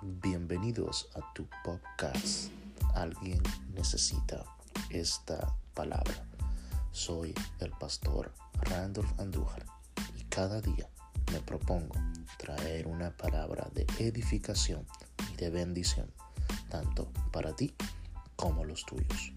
Bienvenidos a tu podcast. Alguien necesita esta palabra. Soy el pastor Randolph Andújar y cada día me propongo traer una palabra de edificación y de bendición, tanto para ti como los tuyos.